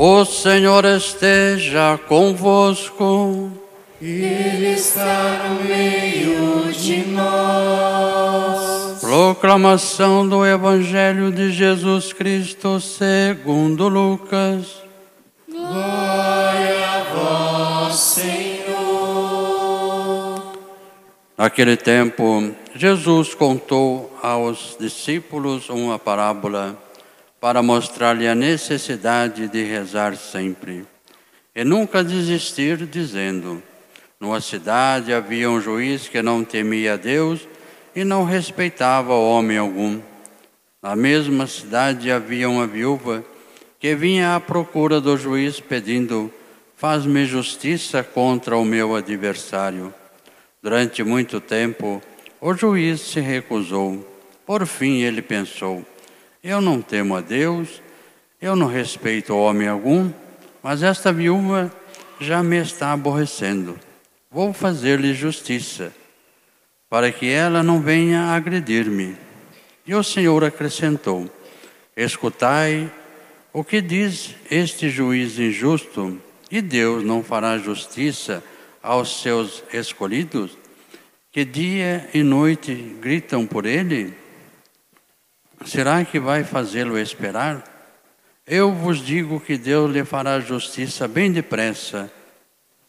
O Senhor esteja convosco. Ele está no meio de nós. Proclamação do Evangelho de Jesus Cristo segundo Lucas. Glória a vós, Senhor. Naquele tempo, Jesus contou aos discípulos uma parábola para mostrar-lhe a necessidade de rezar sempre e nunca desistir, dizendo: Numa cidade havia um juiz que não temia Deus e não respeitava homem algum. Na mesma cidade havia uma viúva que vinha à procura do juiz pedindo: Faz-me justiça contra o meu adversário. Durante muito tempo, o juiz se recusou. Por fim, ele pensou: eu não temo a Deus, eu não respeito homem algum, mas esta viúva já me está aborrecendo. Vou fazer-lhe justiça, para que ela não venha agredir-me. E o Senhor acrescentou: Escutai o que diz este juiz injusto, e Deus não fará justiça aos seus escolhidos, que dia e noite gritam por ele? Será que vai fazê-lo esperar? Eu vos digo que Deus lhe fará justiça bem depressa.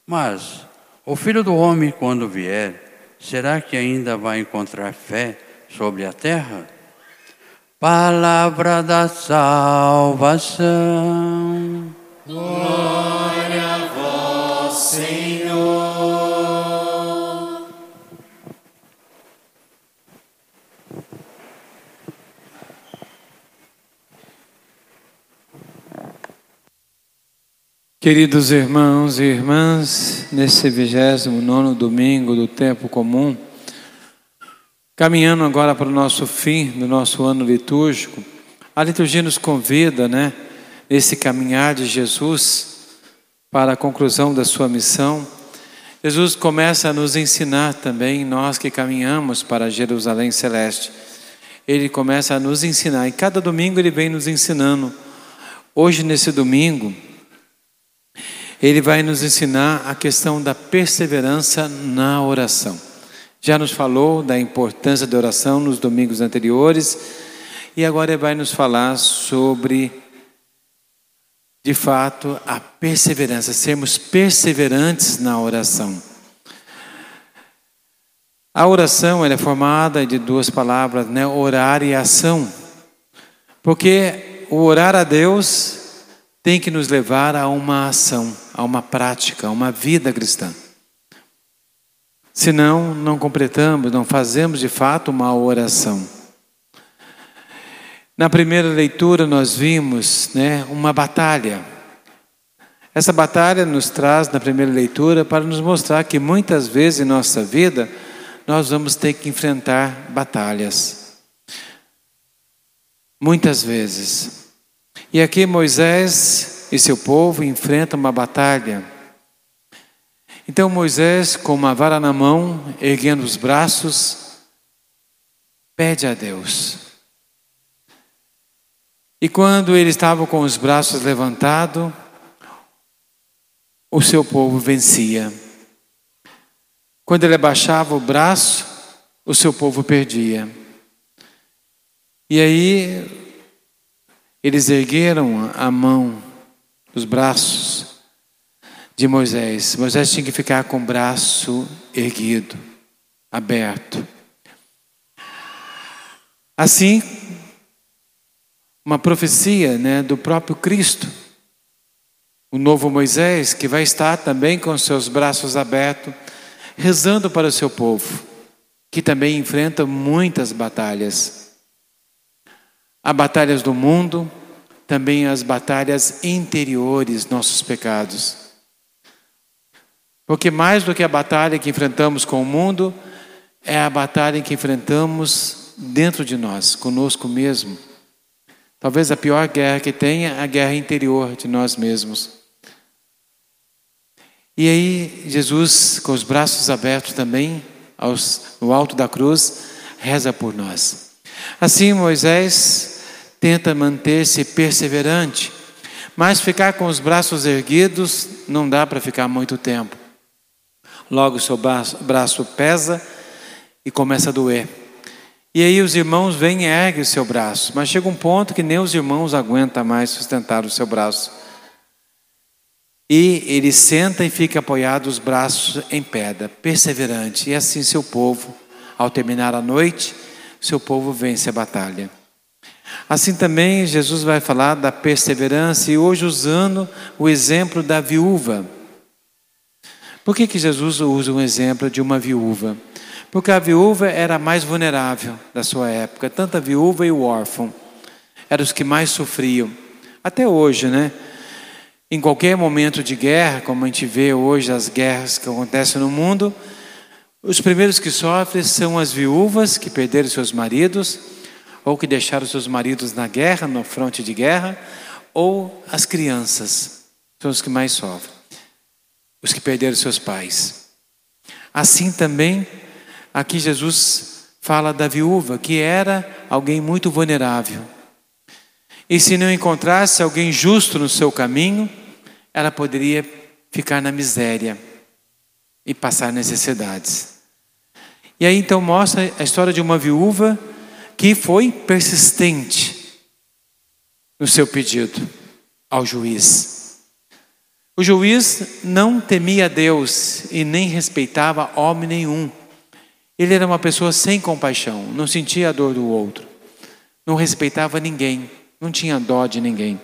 Mas o filho do homem, quando vier, será que ainda vai encontrar fé sobre a terra? Palavra da salvação. Glória Queridos irmãos e irmãs, nesse 29 domingo do tempo comum, caminhando agora para o nosso fim do nosso ano litúrgico, a liturgia nos convida, né, nesse caminhar de Jesus para a conclusão da sua missão. Jesus começa a nos ensinar também, nós que caminhamos para Jerusalém Celeste. Ele começa a nos ensinar, e cada domingo ele vem nos ensinando. Hoje, nesse domingo, ele vai nos ensinar a questão da perseverança na oração. Já nos falou da importância da oração nos domingos anteriores e agora ele vai nos falar sobre, de fato, a perseverança, sermos perseverantes na oração. A oração é formada de duas palavras, né? orar e ação. Porque o orar a Deus tem que nos levar a uma ação, a uma prática, a uma vida cristã. Senão, não completamos, não fazemos de fato uma oração. Na primeira leitura, nós vimos né, uma batalha. Essa batalha nos traz, na primeira leitura, para nos mostrar que muitas vezes em nossa vida nós vamos ter que enfrentar batalhas. Muitas vezes. E aqui Moisés e seu povo enfrentam uma batalha. Então Moisés, com uma vara na mão, erguendo os braços, pede a Deus. E quando ele estava com os braços levantados, o seu povo vencia. Quando ele abaixava o braço, o seu povo perdia. E aí eles ergueram a mão, os braços de Moisés. Moisés tinha que ficar com o braço erguido, aberto. Assim, uma profecia né, do próprio Cristo, o novo Moisés, que vai estar também com seus braços abertos, rezando para o seu povo, que também enfrenta muitas batalhas. Há batalhas do mundo, também as batalhas interiores, nossos pecados. Porque mais do que a batalha que enfrentamos com o mundo, é a batalha que enfrentamos dentro de nós, conosco mesmo. Talvez a pior guerra que tenha é a guerra interior de nós mesmos. E aí, Jesus, com os braços abertos também, aos, no alto da cruz, reza por nós. Assim, Moisés tenta manter-se perseverante, Mas ficar com os braços erguidos não dá para ficar muito tempo. Logo seu braço, braço pesa e começa a doer. E aí os irmãos vêm e erguem o seu braço, mas chega um ponto que nem os irmãos aguentam mais sustentar o seu braço. E ele senta e fica apoiado os braços em pedra, perseverante. E assim seu povo, ao terminar a noite, seu povo vence a batalha. Assim também Jesus vai falar da perseverança e hoje usando o exemplo da viúva. Por que, que Jesus usa um exemplo de uma viúva? Porque a viúva era a mais vulnerável da sua época, tanto a viúva e o órfão eram os que mais sofriam. Até hoje, né? Em qualquer momento de guerra, como a gente vê hoje as guerras que acontecem no mundo, os primeiros que sofrem são as viúvas que perderam seus maridos, ou que deixaram seus maridos na guerra, no fronte de guerra, ou as crianças, são os que mais sofrem, os que perderam seus pais. Assim também, aqui Jesus fala da viúva, que era alguém muito vulnerável. E se não encontrasse alguém justo no seu caminho, ela poderia ficar na miséria e passar necessidades. E aí então mostra a história de uma viúva que foi persistente no seu pedido ao juiz. O juiz não temia Deus e nem respeitava homem nenhum. Ele era uma pessoa sem compaixão, não sentia a dor do outro, não respeitava ninguém, não tinha dó de ninguém.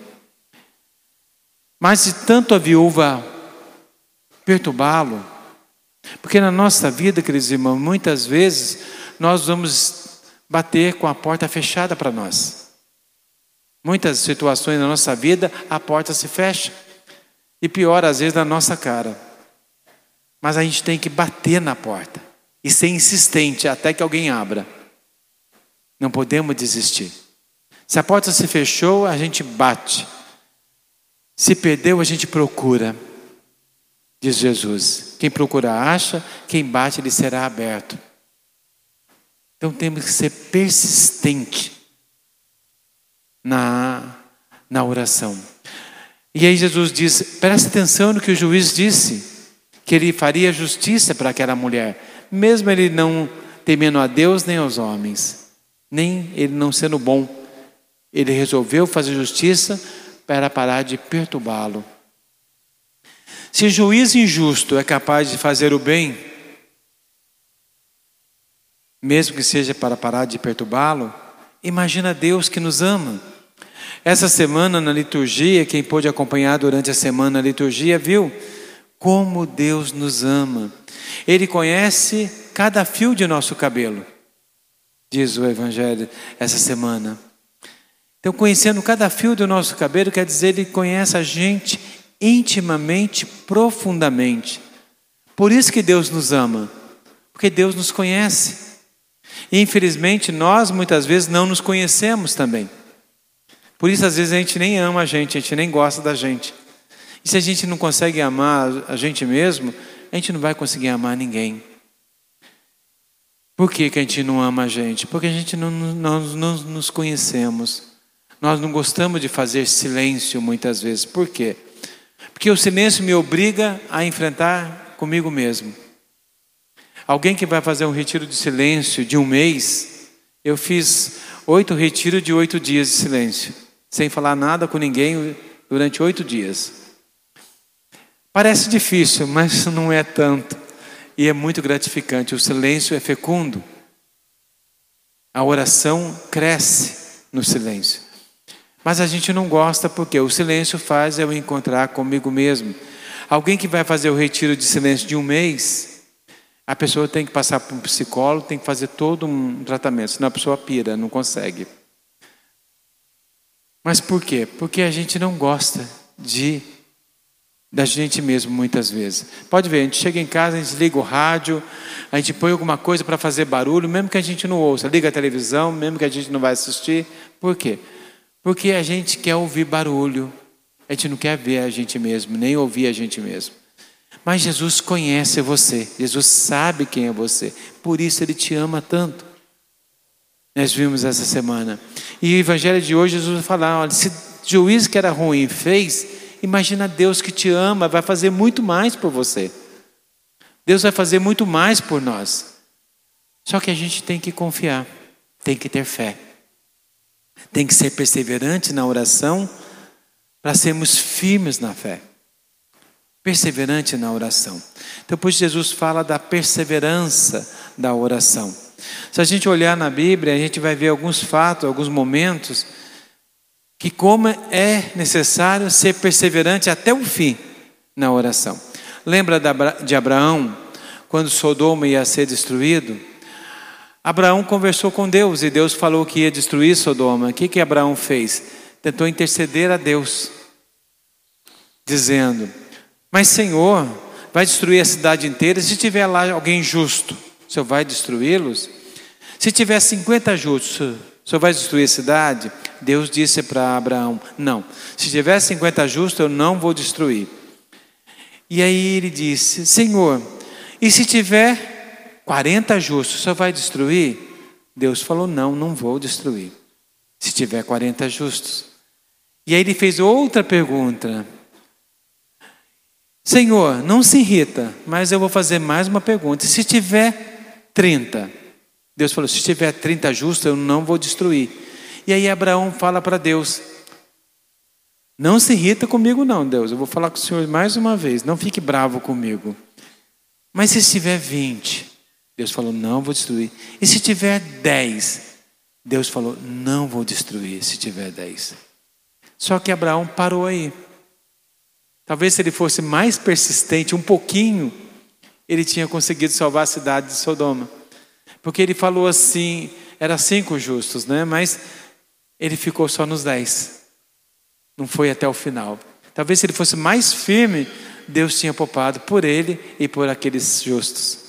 Mas de tanto a viúva perturbá-lo, porque na nossa vida, queridos irmãos, muitas vezes nós vamos bater com a porta fechada para nós. Muitas situações na nossa vida, a porta se fecha. E pior, às vezes, na nossa cara. Mas a gente tem que bater na porta e ser insistente até que alguém abra. Não podemos desistir. Se a porta se fechou, a gente bate. Se perdeu, a gente procura, diz Jesus. Quem procura acha, quem bate lhe será aberto. Então temos que ser persistente na, na oração. E aí Jesus diz: presta atenção no que o juiz disse, que ele faria justiça para aquela mulher, mesmo ele não temendo a Deus nem aos homens, nem ele não sendo bom, ele resolveu fazer justiça para parar de perturbá-lo. Se juiz injusto é capaz de fazer o bem, mesmo que seja para parar de perturbá-lo, imagina Deus que nos ama. Essa semana na liturgia, quem pôde acompanhar durante a semana a liturgia, viu como Deus nos ama. Ele conhece cada fio de nosso cabelo, diz o Evangelho essa semana. Então, conhecendo cada fio do nosso cabelo, quer dizer, Ele conhece a gente intimamente, profundamente. Por isso que Deus nos ama, porque Deus nos conhece. E, infelizmente, nós muitas vezes não nos conhecemos também. Por isso, às vezes, a gente nem ama a gente, a gente nem gosta da gente. E se a gente não consegue amar a gente mesmo, a gente não vai conseguir amar ninguém. Por que, que a gente não ama a gente? Porque a gente não, não, não nos conhecemos. Nós não gostamos de fazer silêncio muitas vezes. Por quê? Porque o silêncio me obriga a enfrentar comigo mesmo. Alguém que vai fazer um retiro de silêncio de um mês, eu fiz oito retiros de oito dias de silêncio, sem falar nada com ninguém durante oito dias. Parece difícil, mas não é tanto. E é muito gratificante. O silêncio é fecundo. A oração cresce no silêncio. Mas a gente não gosta porque o silêncio faz eu encontrar comigo mesmo. Alguém que vai fazer o retiro de silêncio de um mês, a pessoa tem que passar por um psicólogo, tem que fazer todo um tratamento, senão a pessoa pira, não consegue. Mas por quê? Porque a gente não gosta de da gente mesmo muitas vezes. Pode ver, a gente chega em casa, a gente liga o rádio, a gente põe alguma coisa para fazer barulho, mesmo que a gente não ouça, liga a televisão, mesmo que a gente não vai assistir. Por quê? Porque a gente quer ouvir barulho, a gente não quer ver a gente mesmo, nem ouvir a gente mesmo. Mas Jesus conhece você, Jesus sabe quem é você, por isso Ele te ama tanto. Nós vimos essa semana. E o Evangelho de hoje, Jesus vai falar: olha, se juiz que era ruim fez, imagina Deus que te ama, vai fazer muito mais por você. Deus vai fazer muito mais por nós. Só que a gente tem que confiar, tem que ter fé, tem que ser perseverante na oração para sermos firmes na fé. Perseverante na oração. Por Jesus fala da perseverança da oração. Se a gente olhar na Bíblia, a gente vai ver alguns fatos, alguns momentos, que como é necessário ser perseverante até o fim na oração. Lembra de Abraão, quando Sodoma ia ser destruído? Abraão conversou com Deus e Deus falou que ia destruir Sodoma. O que, que Abraão fez? Tentou interceder a Deus dizendo: Mas Senhor, vai destruir a cidade inteira. Se tiver lá alguém justo, o Senhor vai destruí-los? Se tiver 50 justos, o Senhor vai destruir a cidade? Deus disse para Abraão: Não. Se tiver 50 justos, eu não vou destruir. E aí ele disse: Senhor, e se tiver 40 justos, Senhor vai destruir? Deus falou: Não, não vou destruir. Se tiver 40 justos. E aí ele fez outra pergunta: Senhor, não se irrita, mas eu vou fazer mais uma pergunta. Se tiver 30, Deus falou: se tiver 30 justos, eu não vou destruir. E aí Abraão fala para Deus: Não se irrita comigo, não, Deus. Eu vou falar com o Senhor mais uma vez. Não fique bravo comigo. Mas se tiver 20, Deus falou: Não vou destruir. E se tiver 10, Deus falou: Não vou destruir se tiver 10. Só que Abraão parou aí. Talvez se ele fosse mais persistente um pouquinho, ele tinha conseguido salvar a cidade de Sodoma. Porque ele falou assim, era cinco justos, né? Mas ele ficou só nos dez. Não foi até o final. Talvez se ele fosse mais firme, Deus tinha poupado por ele e por aqueles justos.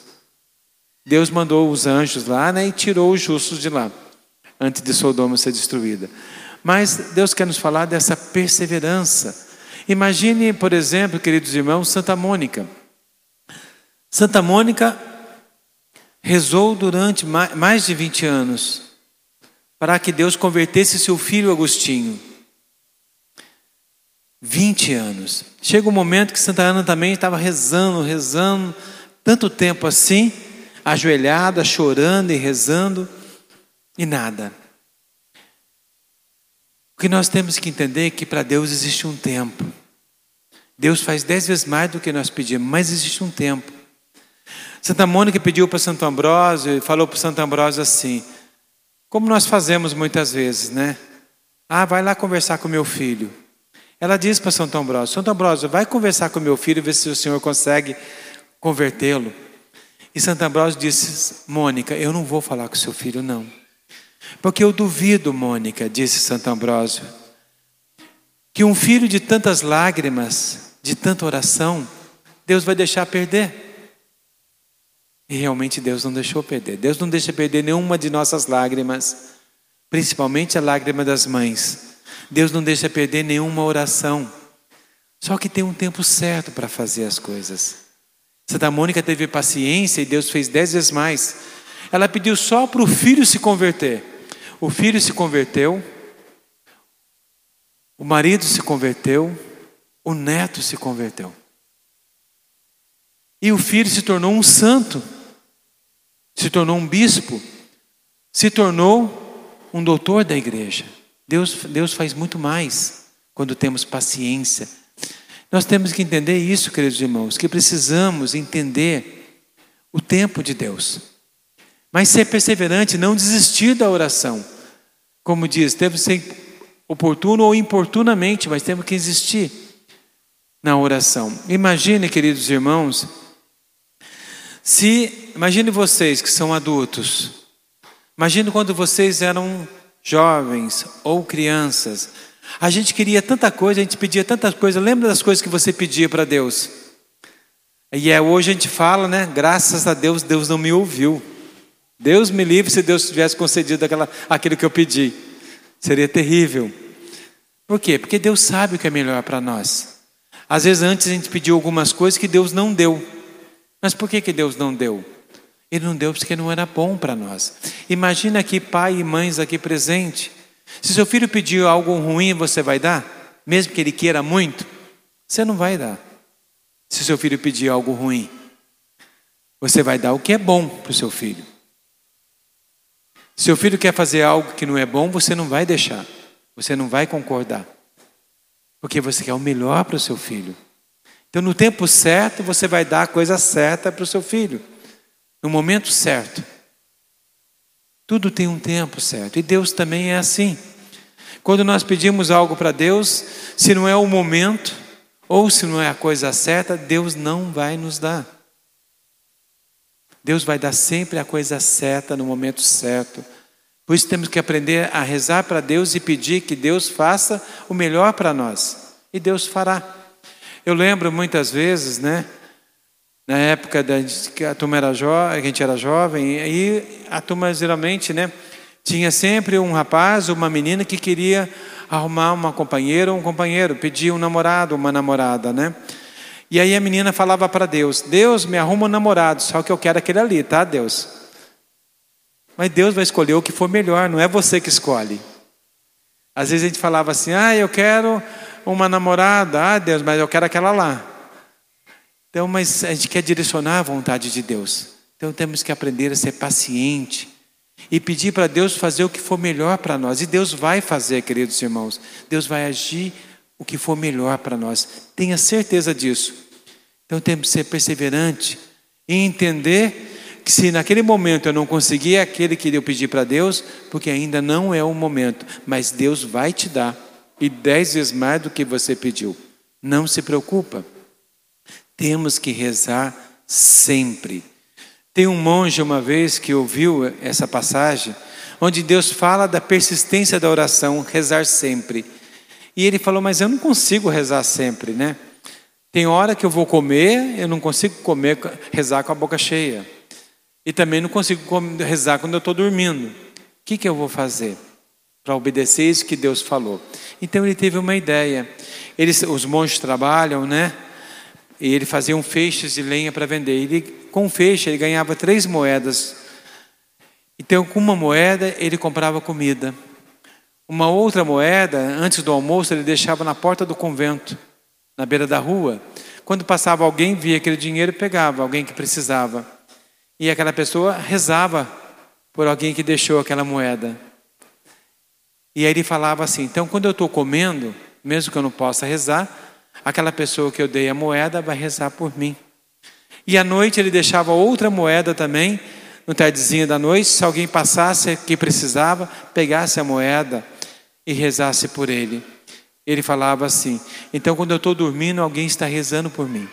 Deus mandou os anjos lá né, e tirou os justos de lá, antes de Sodoma ser destruída. Mas Deus quer nos falar dessa perseverança Imagine, por exemplo, queridos irmãos, Santa Mônica. Santa Mônica rezou durante mais de 20 anos para que Deus convertesse seu filho Agostinho. 20 anos. Chega um momento que Santa Ana também estava rezando, rezando, tanto tempo assim, ajoelhada, chorando e rezando, e nada. O que nós temos que entender é que para Deus existe um tempo. Deus faz dez vezes mais do que nós pedimos, mas existe um tempo. Santa Mônica pediu para Santo Ambrósio e falou para Santo Ambrósio assim, como nós fazemos muitas vezes, né? Ah, vai lá conversar com meu filho. Ela disse para Santo Ambrósio: Santo Ambrósio, vai conversar com meu filho e ver se o senhor consegue convertê-lo. E Santo Ambrósio disse: Mônica, eu não vou falar com seu filho, não. Porque eu duvido, Mônica, disse Santo Ambrósio, que um filho de tantas lágrimas, de tanta oração, Deus vai deixar perder. E realmente Deus não deixou perder. Deus não deixa perder nenhuma de nossas lágrimas, principalmente a lágrima das mães. Deus não deixa perder nenhuma oração. Só que tem um tempo certo para fazer as coisas. Santa Mônica teve paciência e Deus fez dez vezes mais. Ela pediu só para o filho se converter. O filho se converteu, o marido se converteu, o neto se converteu. E o filho se tornou um santo, se tornou um bispo, se tornou um doutor da igreja. Deus, Deus faz muito mais quando temos paciência. Nós temos que entender isso, queridos irmãos, que precisamos entender o tempo de Deus. Mas ser perseverante, não desistir da oração. Como diz, que ser oportuno ou importunamente, mas temos que existir na oração. Imagine, queridos irmãos, se imagine vocês que são adultos. Imagine quando vocês eram jovens ou crianças. A gente queria tanta coisa, a gente pedia tanta coisa. Lembra das coisas que você pedia para Deus? E é hoje a gente fala, né? Graças a Deus, Deus não me ouviu. Deus me livre se Deus tivesse concedido aquela, aquilo que eu pedi. Seria terrível. Por quê? Porque Deus sabe o que é melhor para nós. Às vezes antes a gente pediu algumas coisas que Deus não deu. Mas por que, que Deus não deu? Ele não deu porque não era bom para nós. Imagina aqui pai e mães aqui presentes Se seu filho pedir algo ruim, você vai dar? Mesmo que ele queira muito? Você não vai dar. Se seu filho pedir algo ruim, você vai dar o que é bom para o seu filho. Se seu filho quer fazer algo que não é bom, você não vai deixar. Você não vai concordar. Porque você quer o melhor para o seu filho. Então, no tempo certo, você vai dar a coisa certa para o seu filho. No momento certo. Tudo tem um tempo certo. E Deus também é assim. Quando nós pedimos algo para Deus, se não é o momento, ou se não é a coisa certa, Deus não vai nos dar. Deus vai dar sempre a coisa certa no momento certo. Por isso temos que aprender a rezar para Deus e pedir que Deus faça o melhor para nós. E Deus fará. Eu lembro muitas vezes, né? Na época da que a turma era jovem, a gente era jovem, e a turma geralmente, né? Tinha sempre um rapaz uma menina que queria arrumar uma companheira ou um companheiro, pedir um namorado uma namorada, né? E aí a menina falava para Deus: Deus, me arruma um namorado, só que eu quero aquele ali, tá, Deus? Mas Deus vai escolher o que for melhor, não é você que escolhe. Às vezes a gente falava assim: ah, eu quero uma namorada, ah, Deus, mas eu quero aquela lá. Então, mas a gente quer direcionar a vontade de Deus. Então temos que aprender a ser paciente e pedir para Deus fazer o que for melhor para nós. E Deus vai fazer, queridos irmãos. Deus vai agir o que for melhor para nós. Tenha certeza disso. Então temos que ser perseverante e entender que se naquele momento eu não conseguir aquele que eu pedi para Deus, porque ainda não é o momento, mas Deus vai te dar e dez vezes mais do que você pediu. Não se preocupa. Temos que rezar sempre. Tem um monge uma vez que ouviu essa passagem, onde Deus fala da persistência da oração, rezar sempre. E ele falou: Mas eu não consigo rezar sempre, né? Tem hora que eu vou comer, eu não consigo comer, rezar com a boca cheia. E também não consigo rezar quando eu estou dormindo. O que, que eu vou fazer para obedecer isso que Deus falou? Então ele teve uma ideia. Eles, os monges trabalham, né? E ele fazia um feixes de lenha para vender. Ele, com um feixe, ele ganhava três moedas. Então, com uma moeda, ele comprava comida. Uma outra moeda, antes do almoço, ele deixava na porta do convento, na beira da rua. Quando passava alguém, via aquele dinheiro e pegava, alguém que precisava. E aquela pessoa rezava por alguém que deixou aquela moeda. E aí ele falava assim: então, quando eu estou comendo, mesmo que eu não possa rezar, aquela pessoa que eu dei a moeda vai rezar por mim. E à noite ele deixava outra moeda também, no tardezinho da noite, se alguém passasse que precisava, pegasse a moeda e rezasse por ele. Ele falava assim: então quando eu estou dormindo, alguém está rezando por mim.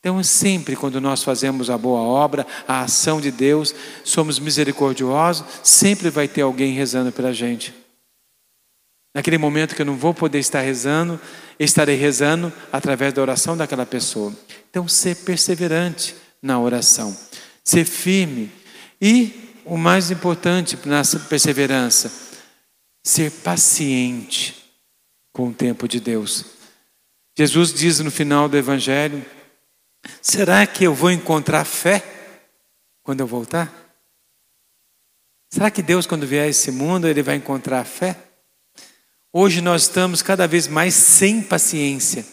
Então, sempre quando nós fazemos a boa obra, a ação de Deus, somos misericordiosos, sempre vai ter alguém rezando pela gente. Naquele momento que eu não vou poder estar rezando, estarei rezando através da oração daquela pessoa. Então, ser perseverante na oração, ser firme e, o mais importante na perseverança, ser paciente com o tempo de Deus. Jesus diz no final do Evangelho Será que eu vou encontrar fé quando eu voltar? Será que Deus, quando vier a esse mundo, Ele vai encontrar fé? Hoje nós estamos cada vez mais sem paciência.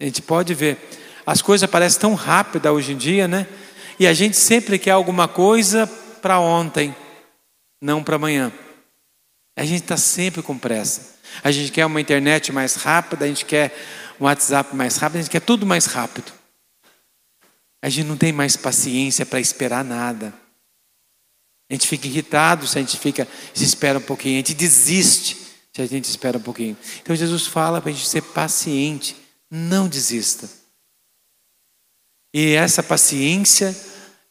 A gente pode ver, as coisas parecem tão rápidas hoje em dia, né? E a gente sempre quer alguma coisa para ontem, não para amanhã. A gente está sempre com pressa. A gente quer uma internet mais rápida, a gente quer um WhatsApp mais rápido, a gente quer tudo mais rápido. A gente não tem mais paciência para esperar nada. A gente fica irritado se a gente fica, se espera um pouquinho, a gente desiste se a gente espera um pouquinho. Então Jesus fala para a gente ser paciente, não desista. E essa paciência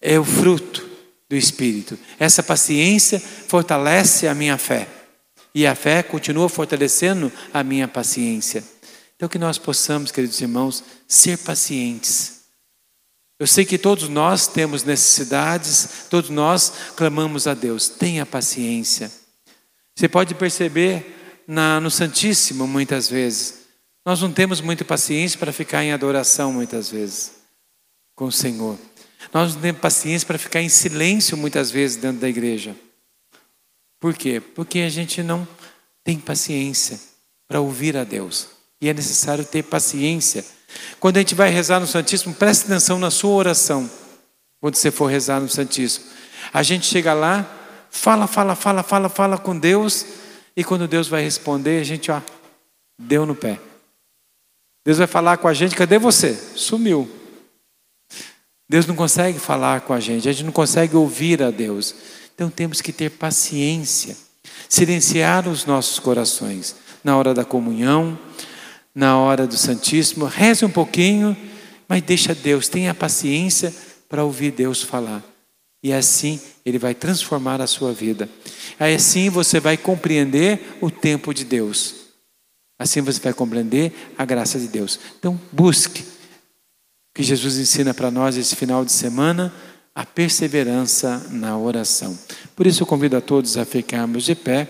é o fruto do Espírito. Essa paciência fortalece a minha fé. E a fé continua fortalecendo a minha paciência. Então que nós possamos, queridos irmãos, ser pacientes eu sei que todos nós temos necessidades, todos nós clamamos a Deus. Tenha paciência. Você pode perceber na, no Santíssimo muitas vezes. Nós não temos muita paciência para ficar em adoração muitas vezes com o Senhor. Nós não temos paciência para ficar em silêncio muitas vezes dentro da igreja. Por quê? Porque a gente não tem paciência para ouvir a Deus. E é necessário ter paciência. Quando a gente vai rezar no Santíssimo, preste atenção na sua oração. Quando você for rezar no Santíssimo. A gente chega lá, fala, fala, fala, fala, fala com Deus. E quando Deus vai responder, a gente, ó, deu no pé. Deus vai falar com a gente, cadê você? Sumiu. Deus não consegue falar com a gente, a gente não consegue ouvir a Deus. Então temos que ter paciência, silenciar os nossos corações na hora da comunhão, na hora do Santíssimo. Reze um pouquinho, mas deixa Deus, tenha paciência para ouvir Deus falar. E assim Ele vai transformar a sua vida. Aí assim você vai compreender o tempo de Deus. Assim você vai compreender a graça de Deus. Então busque que Jesus ensina para nós esse final de semana a perseverança na oração. Por isso eu convido a todos a ficarmos de pé.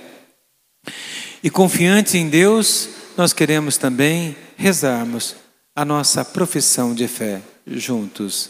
E confiantes em Deus, nós queremos também rezarmos a nossa profissão de fé juntos.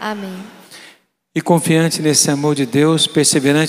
Amém. E confiante nesse amor de Deus, perseverante